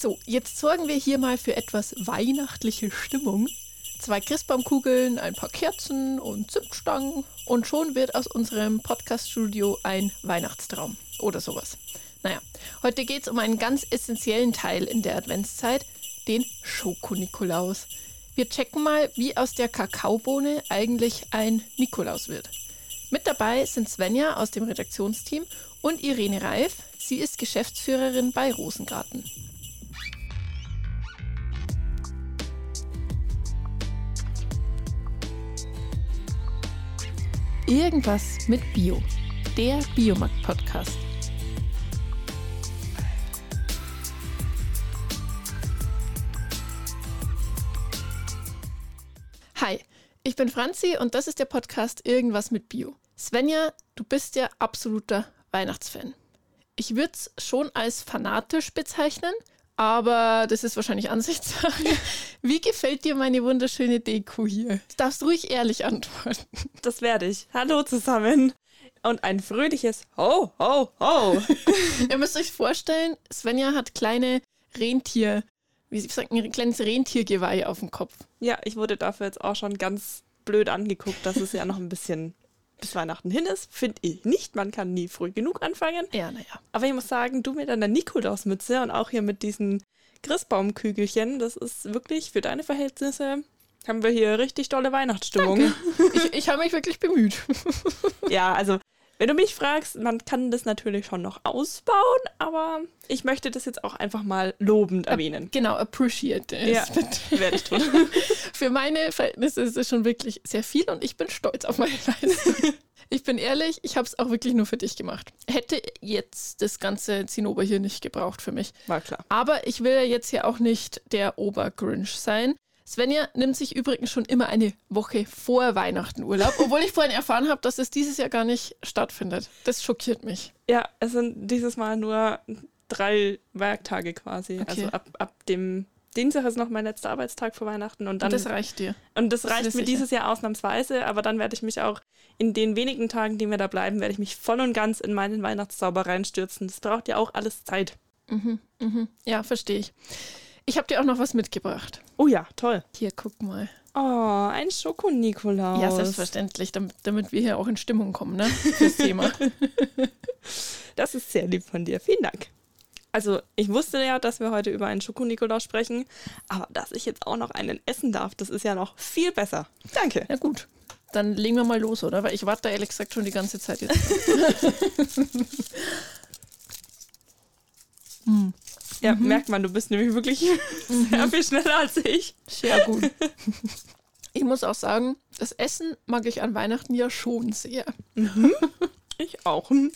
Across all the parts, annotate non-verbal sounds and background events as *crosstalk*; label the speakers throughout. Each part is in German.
Speaker 1: So, jetzt sorgen wir hier mal für etwas weihnachtliche Stimmung. Zwei Christbaumkugeln, ein paar Kerzen und Zimtstangen und schon wird aus unserem Podcast-Studio ein Weihnachtstraum oder sowas. Naja, heute geht es um einen ganz essentiellen Teil in der Adventszeit, den Schoko-Nikolaus. Wir checken mal, wie aus der Kakaobohne eigentlich ein Nikolaus wird. Mit dabei sind Svenja aus dem Redaktionsteam und Irene Reif. Sie ist Geschäftsführerin bei Rosengarten. Irgendwas mit Bio. Der Biomarkt-Podcast. Hi, ich bin Franzi und das ist der Podcast Irgendwas mit Bio. Svenja, du bist ja absoluter Weihnachtsfan. Ich würde es schon als fanatisch bezeichnen, aber das ist wahrscheinlich Ansichtssache. *laughs* Wie gefällt dir meine wunderschöne Deko hier? Du darfst ruhig ehrlich antworten.
Speaker 2: Das werde ich. Hallo zusammen. Und ein fröhliches Ho, ho, ho. *laughs*
Speaker 1: Ihr müsst euch vorstellen, Svenja hat kleine Rentier, wie sie sagen, ein kleines Rentiergeweih auf dem Kopf.
Speaker 2: Ja, ich wurde dafür jetzt auch schon ganz blöd angeguckt, dass es ja noch ein bisschen bis Weihnachten hin ist, finde ich nicht. Man kann nie früh genug anfangen.
Speaker 1: Ja, naja.
Speaker 2: Aber ich muss sagen, du mit deiner Nikolausmütze und auch hier mit diesen Christbaumkügelchen, das ist wirklich für deine Verhältnisse haben wir hier richtig tolle Weihnachtsstimmung.
Speaker 1: Danke. Ich, ich habe mich wirklich bemüht. *laughs*
Speaker 2: ja, also wenn du mich fragst, man kann das natürlich schon noch ausbauen, aber ich möchte das jetzt auch einfach mal lobend erwähnen.
Speaker 1: Genau, appreciate it.
Speaker 2: Ja, *laughs* werde ich tun.
Speaker 1: Für meine Verhältnisse ist es schon wirklich sehr viel und ich bin stolz auf meine Leistung. *laughs* Ich bin ehrlich, ich habe es auch wirklich nur für dich gemacht. Hätte jetzt das ganze Zinnober hier nicht gebraucht für mich.
Speaker 2: War klar.
Speaker 1: Aber ich will ja jetzt hier auch nicht der Obergrinch sein. Svenja nimmt sich übrigens schon immer eine Woche vor Weihnachten Urlaub, obwohl ich vorhin erfahren habe, dass es dieses Jahr gar nicht stattfindet. Das schockiert mich.
Speaker 2: Ja, es sind dieses Mal nur drei Werktage quasi. Okay. Also ab, ab dem Dienstag ist noch mein letzter Arbeitstag vor Weihnachten und dann.
Speaker 1: Und das reicht dir.
Speaker 2: Und das, das reicht mir sicher. dieses Jahr ausnahmsweise, aber dann werde ich mich auch in den wenigen Tagen, die mir da bleiben, werde ich mich voll und ganz in meinen Weihnachtszauber reinstürzen. Das braucht ja auch alles Zeit.
Speaker 1: Mhm, mhm. Ja, verstehe ich. Ich habe dir auch noch was mitgebracht.
Speaker 2: Oh ja, toll.
Speaker 1: Hier, guck mal.
Speaker 2: Oh, ein Schoko-Nikolaus.
Speaker 1: Ja, selbstverständlich, damit, damit, wir hier auch in Stimmung kommen, ne? Fürs Thema. *laughs* *laughs*
Speaker 2: das ist sehr lieb von dir. Vielen Dank. Also, ich wusste ja, dass wir heute über einen Schoko-Nikolaus sprechen, aber dass ich jetzt auch noch einen essen darf, das ist ja noch viel besser. Danke.
Speaker 1: Ja, gut. Dann legen wir mal los, oder? Weil ich warte da ehrlich gesagt schon die ganze Zeit jetzt. *laughs*
Speaker 2: hm. Ja, mhm. merkt man, du bist nämlich wirklich *laughs* mhm. sehr viel schneller als ich.
Speaker 1: Sehr gut. *laughs* Ich muss auch sagen, das Essen mag ich an Weihnachten ja schon sehr.
Speaker 2: Mhm. *laughs* Ich auch. Mhm.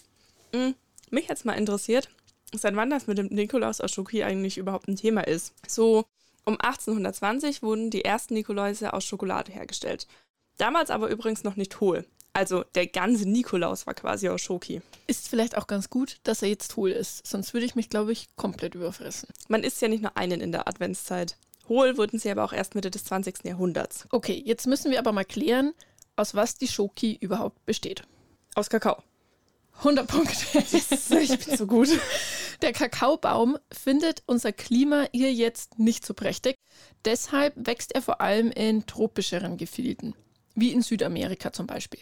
Speaker 2: Mich hat es mal interessiert, seit wann das mit dem Nikolaus aus Schoki eigentlich überhaupt ein Thema ist. So um 1820 wurden die ersten Nikoläuse aus Schokolade hergestellt. Damals aber übrigens noch nicht hohl. Also der ganze Nikolaus war quasi aus Schoki.
Speaker 1: Ist vielleicht auch ganz gut, dass er jetzt hohl ist. Sonst würde ich mich, glaube ich, komplett überfressen.
Speaker 2: Man isst ja nicht nur einen in der Adventszeit. Hohl wurden sie aber auch erst Mitte des 20. Jahrhunderts.
Speaker 1: Okay, jetzt müssen wir aber mal klären, aus was die Schoki überhaupt besteht.
Speaker 2: Aus Kakao.
Speaker 1: 100 Punkte.
Speaker 2: Ich bin so gut. *laughs*
Speaker 1: Der Kakaobaum findet unser Klima hier jetzt nicht so prächtig. Deshalb wächst er vor allem in tropischeren Gefilden, wie in Südamerika zum Beispiel.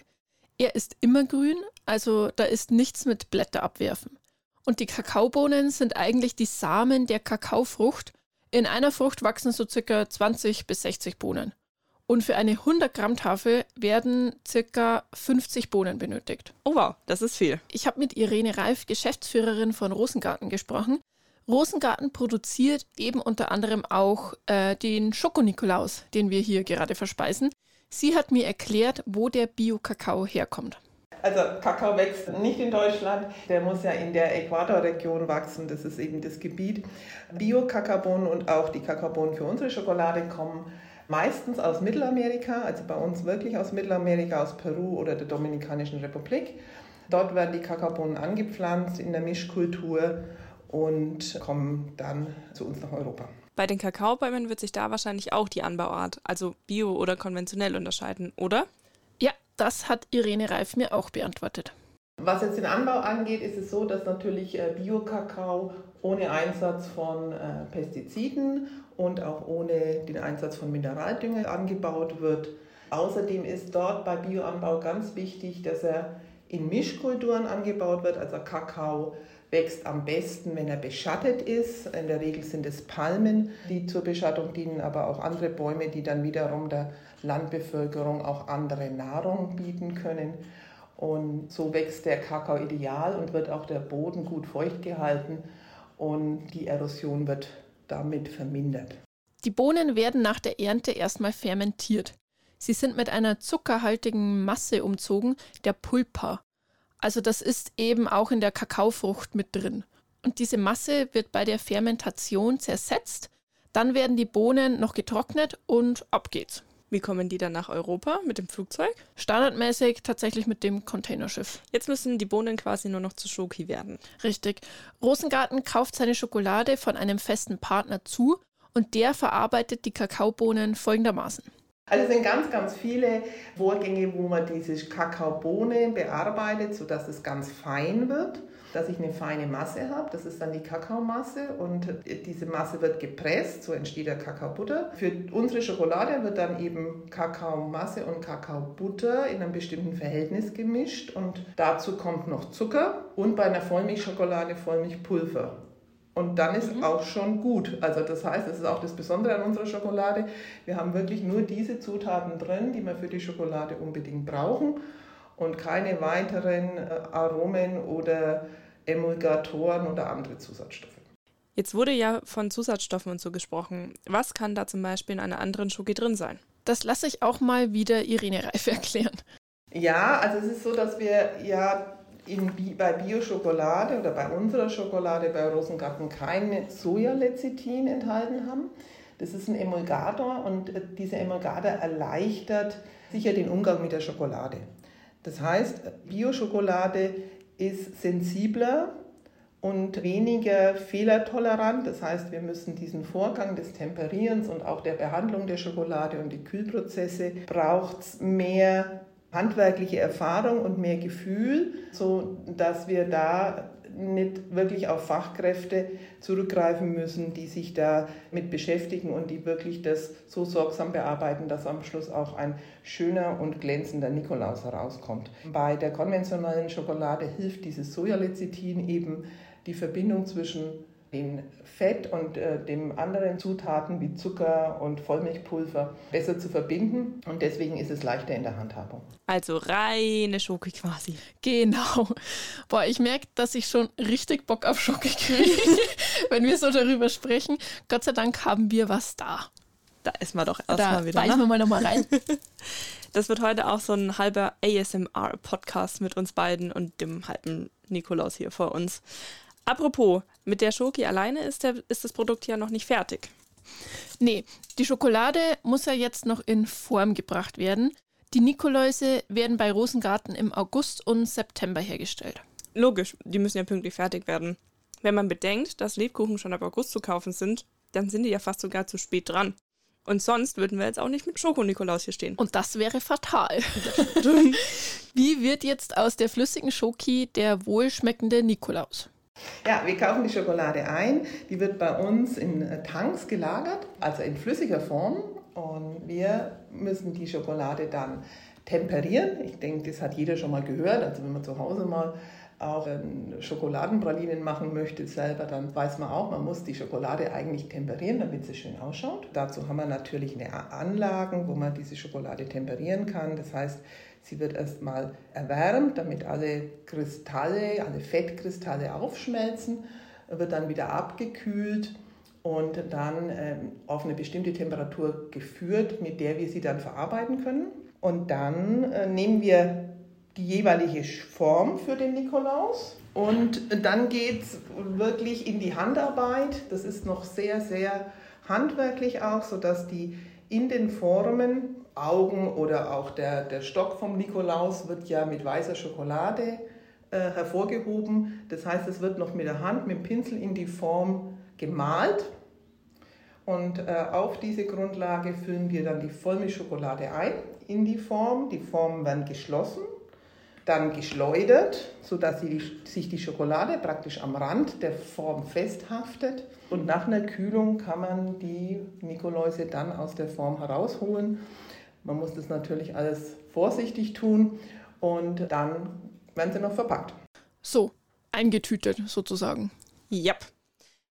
Speaker 1: Er ist immergrün, also da ist nichts mit Blätter abwerfen. Und die Kakaobohnen sind eigentlich die Samen der Kakaofrucht. In einer Frucht wachsen so circa 20 bis 60 Bohnen. Und für eine 100 Gramm Tafel werden circa 50 Bohnen benötigt.
Speaker 2: Oh wow, das ist viel.
Speaker 1: Ich habe mit Irene Reif, Geschäftsführerin von Rosengarten, gesprochen. Rosengarten produziert eben unter anderem auch äh, den Schokonikolaus, den wir hier gerade verspeisen. Sie hat mir erklärt, wo der Bio-Kakao herkommt.
Speaker 3: Also Kakao wächst nicht in Deutschland, der muss ja in der Äquatorregion wachsen, das ist eben das Gebiet. Bio-Kakaobohnen und auch die Kakaobohnen für unsere Schokolade kommen meistens aus Mittelamerika, also bei uns wirklich aus Mittelamerika, aus Peru oder der Dominikanischen Republik. Dort werden die Kakaobohnen angepflanzt in der Mischkultur und kommen dann zu uns nach Europa.
Speaker 2: Bei den Kakaobäumen wird sich da wahrscheinlich auch die Anbauart, also bio oder konventionell unterscheiden, oder?
Speaker 1: Ja, das hat Irene Reif mir auch beantwortet.
Speaker 3: Was jetzt den Anbau angeht, ist es so, dass natürlich äh, Bio-Kakao ohne Einsatz von äh, Pestiziden und auch ohne den Einsatz von Mineraldünger angebaut wird. Außerdem ist dort bei Bioanbau ganz wichtig, dass er in Mischkulturen angebaut wird. Also Kakao wächst am besten, wenn er beschattet ist. In der Regel sind es Palmen, die zur Beschattung dienen, aber auch andere Bäume, die dann wiederum der Landbevölkerung auch andere Nahrung bieten können. Und so wächst der Kakao ideal und wird auch der Boden gut feucht gehalten und die Erosion wird damit vermindert.
Speaker 1: Die Bohnen werden nach der Ernte erstmal fermentiert. Sie sind mit einer zuckerhaltigen Masse umzogen, der Pulpa. Also das ist eben auch in der Kakaofrucht mit drin. Und diese Masse wird bei der Fermentation zersetzt. Dann werden die Bohnen noch getrocknet und ab geht's.
Speaker 2: Wie kommen die dann nach Europa mit dem Flugzeug?
Speaker 1: Standardmäßig tatsächlich mit dem Containerschiff.
Speaker 2: Jetzt müssen die Bohnen quasi nur noch zu Schoki werden.
Speaker 1: Richtig. Rosengarten kauft seine Schokolade von einem festen Partner zu und der verarbeitet die Kakaobohnen folgendermaßen.
Speaker 3: Also es sind ganz, ganz viele Vorgänge, wo man diese Kakaobohne bearbeitet, sodass es ganz fein wird, dass ich eine feine Masse habe. Das ist dann die Kakaomasse und diese Masse wird gepresst, so entsteht der Kakaobutter. Für unsere Schokolade wird dann eben Kakaomasse und Kakaobutter in einem bestimmten Verhältnis gemischt und dazu kommt noch Zucker und bei einer Vollmilchschokolade Vollmilchpulver. Und dann ist mhm. auch schon gut. Also das heißt, das ist auch das Besondere an unserer Schokolade. Wir haben wirklich nur diese Zutaten drin, die wir für die Schokolade unbedingt brauchen und keine weiteren äh, Aromen oder Emulgatoren oder andere Zusatzstoffe.
Speaker 2: Jetzt wurde ja von Zusatzstoffen und so gesprochen. Was kann da zum Beispiel in einer anderen Schoki drin sein?
Speaker 1: Das lasse ich auch mal wieder Irene Reif *laughs* erklären.
Speaker 3: Ja, also es ist so, dass wir ja in, bei Bio-Schokolade oder bei unserer Schokolade bei Rosengarten kein Sojalecithin enthalten haben. Das ist ein Emulgator und äh, dieser Emulgator erleichtert sicher den Umgang mit der Schokolade. Das heißt, Bio-Schokolade ist sensibler und weniger fehlertolerant. Das heißt, wir müssen diesen Vorgang des Temperierens und auch der Behandlung der Schokolade und die Kühlprozesse braucht mehr handwerkliche Erfahrung und mehr Gefühl, so dass wir da nicht wirklich auf Fachkräfte zurückgreifen müssen, die sich da mit beschäftigen und die wirklich das so sorgsam bearbeiten, dass am Schluss auch ein schöner und glänzender Nikolaus herauskommt. Bei der konventionellen Schokolade hilft dieses Sojalecithin eben die Verbindung zwischen den Fett und äh, dem anderen Zutaten wie Zucker und Vollmilchpulver besser zu verbinden und deswegen ist es leichter in der Handhabung.
Speaker 2: Also reine Schoki quasi.
Speaker 1: Genau. Boah, ich merke, dass ich schon richtig Bock auf Schoki kriege, *laughs* wenn wir so darüber sprechen. Gott sei Dank haben wir was da.
Speaker 2: Da ist man doch erstmal wieder.
Speaker 1: Da beißen ne? wir mal nochmal rein. *laughs*
Speaker 2: Das wird heute auch so ein halber ASMR-Podcast mit uns beiden und dem halben Nikolaus hier vor uns. Apropos, mit der Schoki alleine ist, der, ist das Produkt ja noch nicht fertig.
Speaker 1: Nee, die Schokolade muss ja jetzt noch in Form gebracht werden. Die Nikoläuse werden bei Rosengarten im August und September hergestellt.
Speaker 2: Logisch, die müssen ja pünktlich fertig werden. Wenn man bedenkt, dass Lebkuchen schon ab August zu kaufen sind, dann sind die ja fast sogar zu spät dran. Und sonst würden wir jetzt auch nicht mit Schoko-Nikolaus hier stehen.
Speaker 1: Und das wäre fatal. *laughs* *laughs* Wie wird jetzt aus der flüssigen Schoki der wohlschmeckende Nikolaus?
Speaker 3: Ja, wir kaufen die Schokolade ein. Die wird bei uns in äh, Tanks gelagert, also in flüssiger Form. Und wir müssen die Schokolade dann temperieren. Ich denke, das hat jeder schon mal gehört. Also wenn man zu Hause mal auch Schokoladenpralinen machen möchte selber, dann weiß man auch, man muss die Schokolade eigentlich temperieren, damit sie schön ausschaut. Dazu haben wir natürlich eine Anlagen, wo man diese Schokolade temperieren kann. Das heißt, Sie wird erstmal erwärmt, damit alle Kristalle, alle Fettkristalle aufschmelzen, wird dann wieder abgekühlt und dann ähm, auf eine bestimmte Temperatur geführt, mit der wir sie dann verarbeiten können. Und dann äh, nehmen wir die jeweilige Form für den Nikolaus und dann geht es wirklich in die Handarbeit. Das ist noch sehr, sehr handwerklich auch, sodass die in den Formen Augen oder auch der, der Stock vom Nikolaus wird ja mit weißer Schokolade äh, hervorgehoben. Das heißt, es wird noch mit der Hand, mit dem Pinsel in die Form gemalt. Und äh, auf diese Grundlage füllen wir dann die Vollmilchschokolade ein in die Form. Die Formen werden geschlossen dann geschleudert, sodass sie, sich die Schokolade praktisch am Rand der Form festhaftet. Und nach einer Kühlung kann man die Nikoläuse dann aus der Form herausholen. Man muss das natürlich alles vorsichtig tun und dann werden sie noch verpackt.
Speaker 1: So, eingetütet sozusagen.
Speaker 2: Yep.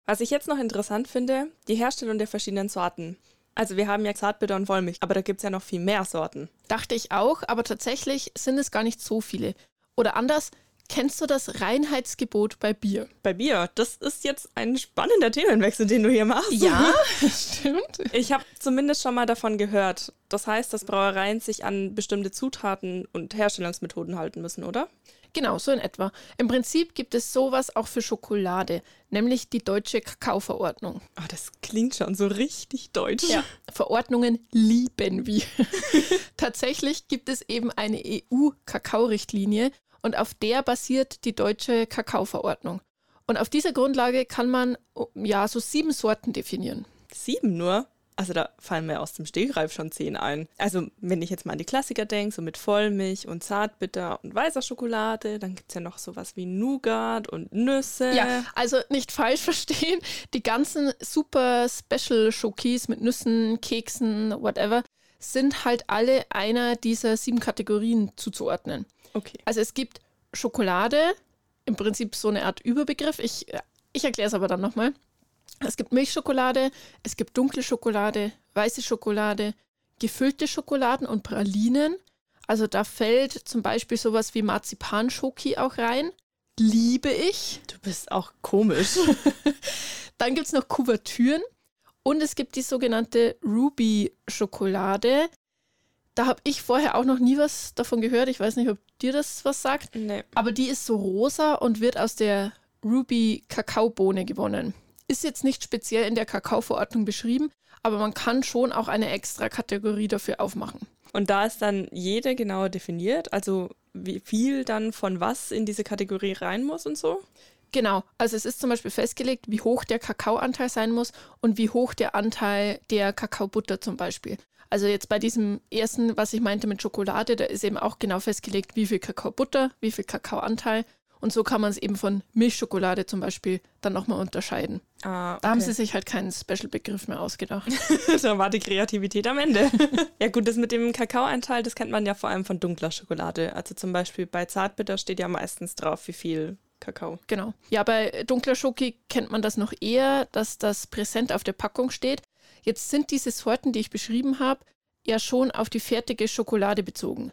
Speaker 2: Was ich jetzt noch interessant finde, die Herstellung der verschiedenen Sorten. Also wir haben ja Zartbitter und Wollmilch, aber da gibt es ja noch viel mehr Sorten.
Speaker 1: Dachte ich auch, aber tatsächlich sind es gar nicht so viele. Oder anders, kennst du das Reinheitsgebot bei Bier?
Speaker 2: Bei Bier, das ist jetzt ein spannender Themenwechsel, den du hier machst.
Speaker 1: Ja, *laughs* stimmt.
Speaker 2: Ich habe zumindest schon mal davon gehört. Das heißt, dass Brauereien sich an bestimmte Zutaten und Herstellungsmethoden halten müssen, oder?
Speaker 1: Genau, so in etwa. Im Prinzip gibt es sowas auch für Schokolade, nämlich die deutsche Kakaoverordnung.
Speaker 2: Ah, das klingt schon so richtig deutsch.
Speaker 1: Ja, Verordnungen lieben wir. *laughs* Tatsächlich gibt es eben eine EU-Kakao-Richtlinie und auf der basiert die deutsche Kakaoverordnung. Und auf dieser Grundlage kann man ja so sieben Sorten definieren.
Speaker 2: Sieben nur? Also da fallen mir aus dem Stegreif schon zehn ein. Also wenn ich jetzt mal an die Klassiker denke, so mit Vollmilch und Zartbitter und weißer Schokolade, dann gibt es ja noch sowas wie Nougat und Nüsse.
Speaker 1: Ja, also nicht falsch *laughs* verstehen, die ganzen super Special Schokies mit Nüssen, Keksen, whatever, sind halt alle einer dieser sieben Kategorien zuzuordnen.
Speaker 2: Okay.
Speaker 1: Also es gibt Schokolade, im Prinzip so eine Art Überbegriff. Ich, ich erkläre es aber dann nochmal. Es gibt Milchschokolade, es gibt dunkle Schokolade, weiße Schokolade, gefüllte Schokoladen und Pralinen. Also da fällt zum Beispiel sowas wie Marzipanschoki auch rein. Liebe ich.
Speaker 2: Du bist auch komisch. *laughs*
Speaker 1: Dann gibt es noch Kuvertüren und es gibt die sogenannte Ruby-Schokolade. Da habe ich vorher auch noch nie was davon gehört. Ich weiß nicht, ob dir das was sagt.
Speaker 2: Nee.
Speaker 1: Aber die ist so rosa und wird aus der Ruby-Kakaobohne gewonnen. Ist jetzt nicht speziell in der Kakaoverordnung beschrieben, aber man kann schon auch eine extra Kategorie dafür aufmachen.
Speaker 2: Und da ist dann jede genauer definiert, also wie viel dann von was in diese Kategorie rein muss und so?
Speaker 1: Genau, also es ist zum Beispiel festgelegt, wie hoch der Kakaoanteil sein muss und wie hoch der Anteil der Kakaobutter zum Beispiel. Also jetzt bei diesem ersten, was ich meinte mit Schokolade, da ist eben auch genau festgelegt, wie viel Kakaobutter, wie viel Kakaoanteil. Und so kann man es eben von Milchschokolade zum Beispiel dann nochmal unterscheiden.
Speaker 2: Ah, okay.
Speaker 1: Da haben sie sich halt keinen Special-Begriff mehr ausgedacht. *laughs*
Speaker 2: da war die Kreativität am Ende. *laughs* ja gut, das mit dem Kakaoanteil, das kennt man ja vor allem von dunkler Schokolade. Also zum Beispiel bei Zartbitter steht ja meistens drauf, wie viel Kakao.
Speaker 1: Genau. Ja, bei dunkler Schoki kennt man das noch eher, dass das präsent auf der Packung steht. Jetzt sind diese Sorten, die ich beschrieben habe, ja schon auf die fertige Schokolade bezogen.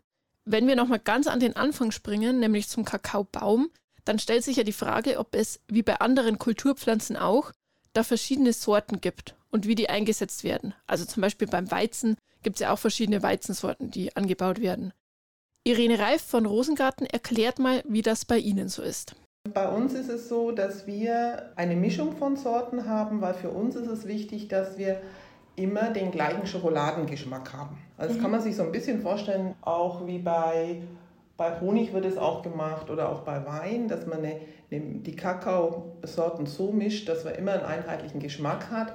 Speaker 1: Wenn wir nochmal ganz an den Anfang springen, nämlich zum Kakaobaum, dann stellt sich ja die Frage, ob es, wie bei anderen Kulturpflanzen auch, da verschiedene Sorten gibt und wie die eingesetzt werden. Also zum Beispiel beim Weizen gibt es ja auch verschiedene Weizensorten, die angebaut werden. Irene Reif von Rosengarten erklärt mal, wie das bei Ihnen so ist.
Speaker 3: Bei uns ist es so, dass wir eine Mischung von Sorten haben, weil für uns ist es wichtig, dass wir immer den gleichen Schokoladengeschmack haben. Also das mhm. kann man sich so ein bisschen vorstellen, auch wie bei, bei Honig wird es auch gemacht oder auch bei Wein, dass man eine, eine, die Kakaosorten so mischt, dass man immer einen einheitlichen Geschmack hat,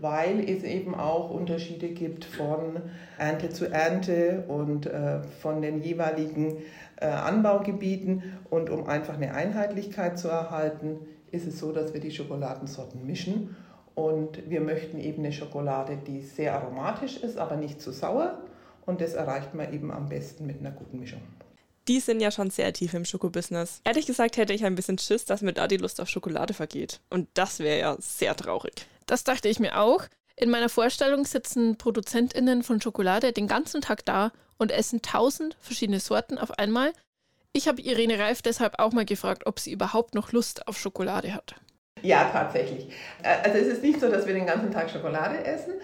Speaker 3: weil es eben auch Unterschiede gibt von Ernte zu Ernte und äh, von den jeweiligen äh, Anbaugebieten. Und um einfach eine Einheitlichkeit zu erhalten, ist es so, dass wir die Schokoladensorten mischen und wir möchten eben eine Schokolade, die sehr aromatisch ist, aber nicht zu sauer. Und das erreicht man eben am besten mit einer guten Mischung.
Speaker 2: Die sind ja schon sehr tief im Schokobusiness. Ehrlich gesagt hätte ich ein bisschen Schiss, dass mir da die Lust auf Schokolade vergeht. Und das wäre ja sehr traurig.
Speaker 1: Das dachte ich mir auch. In meiner Vorstellung sitzen ProduzentInnen von Schokolade den ganzen Tag da und essen tausend verschiedene Sorten auf einmal. Ich habe Irene Reif deshalb auch mal gefragt, ob sie überhaupt noch Lust auf Schokolade hat.
Speaker 3: Ja, tatsächlich. Äh, also es ist nicht so, dass wir den ganzen Tag Schokolade essen.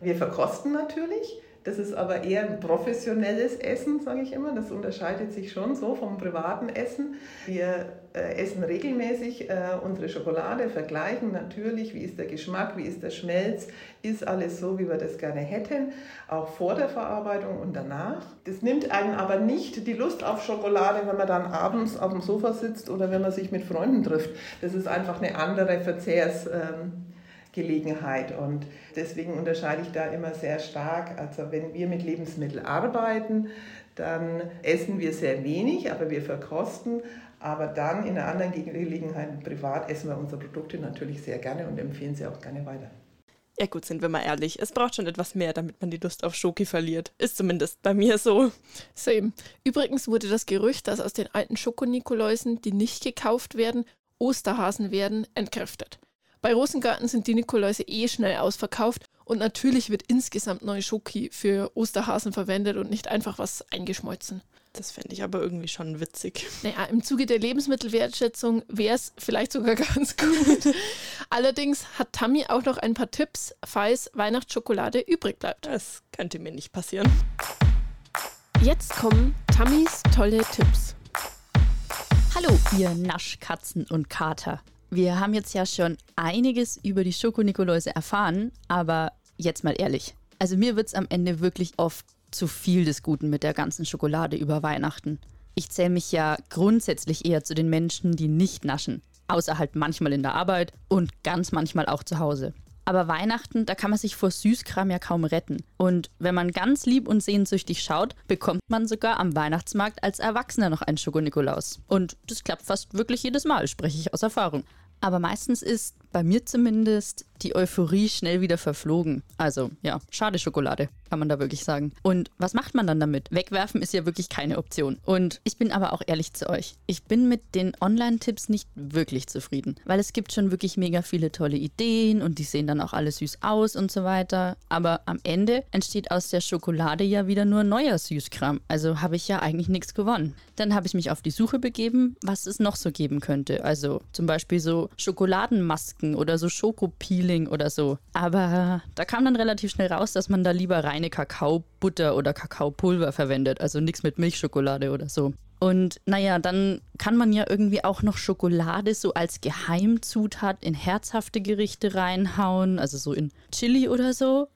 Speaker 3: Wir verkosten natürlich. Das ist aber eher ein professionelles Essen, sage ich immer. Das unterscheidet sich schon so vom privaten Essen. Wir äh, essen regelmäßig äh, unsere Schokolade, vergleichen natürlich, wie ist der Geschmack, wie ist der Schmelz, ist alles so, wie wir das gerne hätten, auch vor der Verarbeitung und danach. Das nimmt einen aber nicht die Lust auf Schokolade, wenn man dann abends auf dem Sofa sitzt oder wenn man sich mit Freunden trifft. Das ist einfach eine andere Verzehrs. Ähm, Gelegenheit. Und deswegen unterscheide ich da immer sehr stark. Also wenn wir mit Lebensmitteln arbeiten, dann essen wir sehr wenig, aber wir verkosten. Aber dann in einer anderen Gelegenheit, privat, essen wir unsere Produkte natürlich sehr gerne und empfehlen sie auch gerne weiter.
Speaker 2: Ja gut, sind wir mal ehrlich. Es braucht schon etwas mehr, damit man die Lust auf Schoki verliert. Ist zumindest bei mir so.
Speaker 1: Same. Übrigens wurde das Gerücht, dass aus den alten Schokonikoläusen, die nicht gekauft werden, Osterhasen werden, entkräftet. Bei Rosengarten sind die Nikoläuse eh schnell ausverkauft und natürlich wird insgesamt neue Schoki für Osterhasen verwendet und nicht einfach was eingeschmolzen.
Speaker 2: Das fände ich aber irgendwie schon witzig.
Speaker 1: Naja, im Zuge der Lebensmittelwertschätzung wäre es vielleicht sogar *laughs* ganz gut. Allerdings hat Tammy auch noch ein paar Tipps, falls Weihnachtsschokolade übrig bleibt.
Speaker 2: Das könnte mir nicht passieren.
Speaker 1: Jetzt kommen Tammys tolle Tipps.
Speaker 4: Hallo, ihr Naschkatzen und Kater. Wir haben jetzt ja schon einiges über die Schokonikoläuse erfahren, aber jetzt mal ehrlich. Also mir wird es am Ende wirklich oft zu viel des Guten mit der ganzen Schokolade über Weihnachten. Ich zähle mich ja grundsätzlich eher zu den Menschen, die nicht naschen. Außer halt manchmal in der Arbeit und ganz manchmal auch zu Hause. Aber Weihnachten, da kann man sich vor Süßkram ja kaum retten. Und wenn man ganz lieb und sehnsüchtig schaut, bekommt man sogar am Weihnachtsmarkt als Erwachsener noch einen Schokonikolaus. Und das klappt fast wirklich jedes Mal, spreche ich aus Erfahrung. Aber meistens ist, bei mir zumindest, die Euphorie schnell wieder verflogen. Also ja, schade Schokolade, kann man da wirklich sagen. Und was macht man dann damit? Wegwerfen ist ja wirklich keine Option. Und ich bin aber auch ehrlich zu euch. Ich bin mit den Online-Tipps nicht wirklich zufrieden, weil es gibt schon wirklich mega viele tolle Ideen und die sehen dann auch alle süß aus und so weiter. Aber am Ende entsteht aus der Schokolade ja wieder nur neuer Süßkram. Also habe ich ja eigentlich nichts gewonnen. Dann habe ich mich auf die Suche begeben, was es noch so geben könnte. Also zum Beispiel so Schokoladenmasken oder so Schokopeeling oder so. Aber da kam dann relativ schnell raus, dass man da lieber reine Kakaobutter oder Kakaopulver verwendet. Also nichts mit Milchschokolade oder so. Und naja, dann kann man ja irgendwie auch noch Schokolade so als Geheimzutat in herzhafte Gerichte reinhauen, also so in Chili oder so.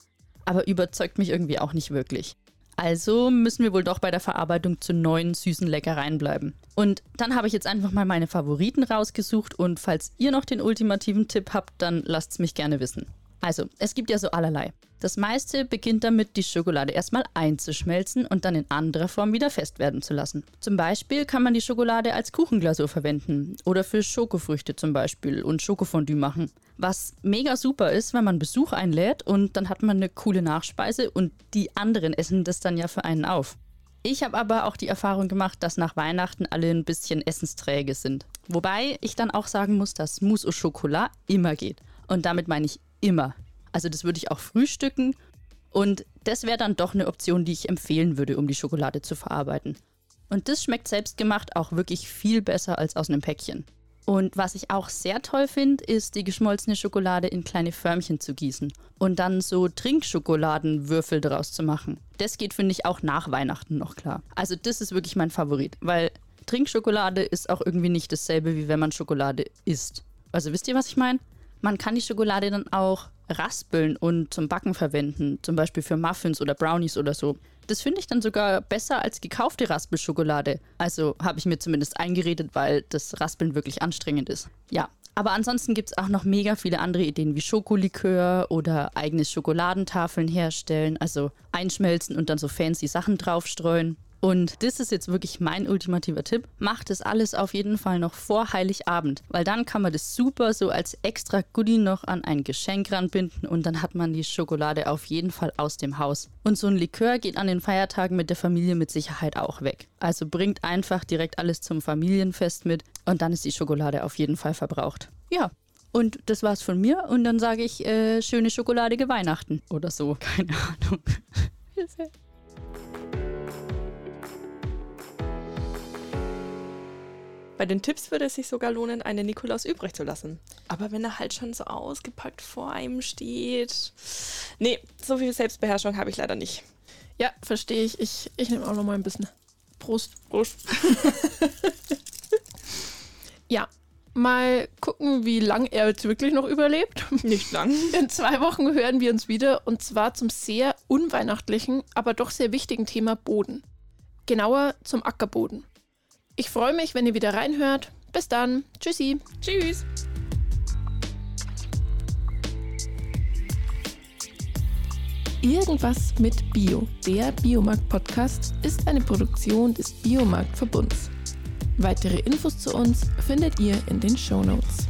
Speaker 4: Aber überzeugt mich irgendwie auch nicht wirklich. Also müssen wir wohl doch bei der Verarbeitung zu neuen süßen Leckereien bleiben. Und dann habe ich jetzt einfach mal meine Favoriten rausgesucht und falls ihr noch den ultimativen Tipp habt, dann lasst es mich gerne wissen. Also, es gibt ja so allerlei. Das meiste beginnt damit, die Schokolade erstmal einzuschmelzen und dann in anderer Form wieder fest werden zu lassen. Zum Beispiel kann man die Schokolade als Kuchenglasur verwenden oder für Schokofrüchte zum Beispiel und Schokofondue machen. Was mega super ist, wenn man Besuch einlädt und dann hat man eine coole Nachspeise und die anderen essen das dann ja für einen auf. Ich habe aber auch die Erfahrung gemacht, dass nach Weihnachten alle ein bisschen essensträge sind. Wobei ich dann auch sagen muss, dass Mousse au Chocolat immer geht. Und damit meine ich immer. Also das würde ich auch frühstücken und das wäre dann doch eine Option, die ich empfehlen würde, um die Schokolade zu verarbeiten. Und das schmeckt selbstgemacht auch wirklich viel besser als aus einem Päckchen. Und was ich auch sehr toll finde, ist die geschmolzene Schokolade in kleine Förmchen zu gießen und dann so Trinkschokoladenwürfel draus zu machen. Das geht, finde ich, auch nach Weihnachten noch klar. Also das ist wirklich mein Favorit, weil Trinkschokolade ist auch irgendwie nicht dasselbe, wie wenn man Schokolade isst. Also wisst ihr, was ich meine? Man kann die Schokolade dann auch raspeln und zum Backen verwenden, zum Beispiel für Muffins oder Brownies oder so. Das finde ich dann sogar besser als gekaufte Raspelschokolade. Also habe ich mir zumindest eingeredet, weil das Raspeln wirklich anstrengend ist. Ja, aber ansonsten gibt es auch noch mega viele andere Ideen wie Schokolikör oder eigenes Schokoladentafeln herstellen, also einschmelzen und dann so fancy Sachen draufstreuen. Und das ist jetzt wirklich mein ultimativer Tipp. Macht das alles auf jeden Fall noch vor Heiligabend, weil dann kann man das super so als extra Goodie noch an ein Geschenk ranbinden und dann hat man die Schokolade auf jeden Fall aus dem Haus. Und so ein Likör geht an den Feiertagen mit der Familie mit Sicherheit auch weg. Also bringt einfach direkt alles zum Familienfest mit und dann ist die Schokolade auf jeden Fall verbraucht. Ja, und das war's von mir. Und dann sage ich äh, schöne schokoladige Weihnachten oder so. *laughs* Keine Ahnung. *laughs*
Speaker 2: Bei den Tipps würde es sich sogar lohnen, einen Nikolaus übrig zu lassen. Aber wenn er halt schon so ausgepackt vor einem steht. Nee, so viel Selbstbeherrschung habe ich leider nicht.
Speaker 1: Ja, verstehe ich. Ich, ich nehme auch noch mal ein bisschen. Prost.
Speaker 2: Prost. *laughs*
Speaker 1: ja, mal gucken, wie lang er jetzt wirklich noch überlebt.
Speaker 2: Nicht lang. *laughs*
Speaker 1: In zwei Wochen hören wir uns wieder und zwar zum sehr unweihnachtlichen, aber doch sehr wichtigen Thema Boden. Genauer zum Ackerboden. Ich freue mich, wenn ihr wieder reinhört. Bis dann. Tschüssi.
Speaker 2: Tschüss.
Speaker 1: Irgendwas mit Bio, der Biomarkt-Podcast, ist eine Produktion des Biomarkt-Verbunds. Weitere Infos zu uns findet ihr in den Show Notes.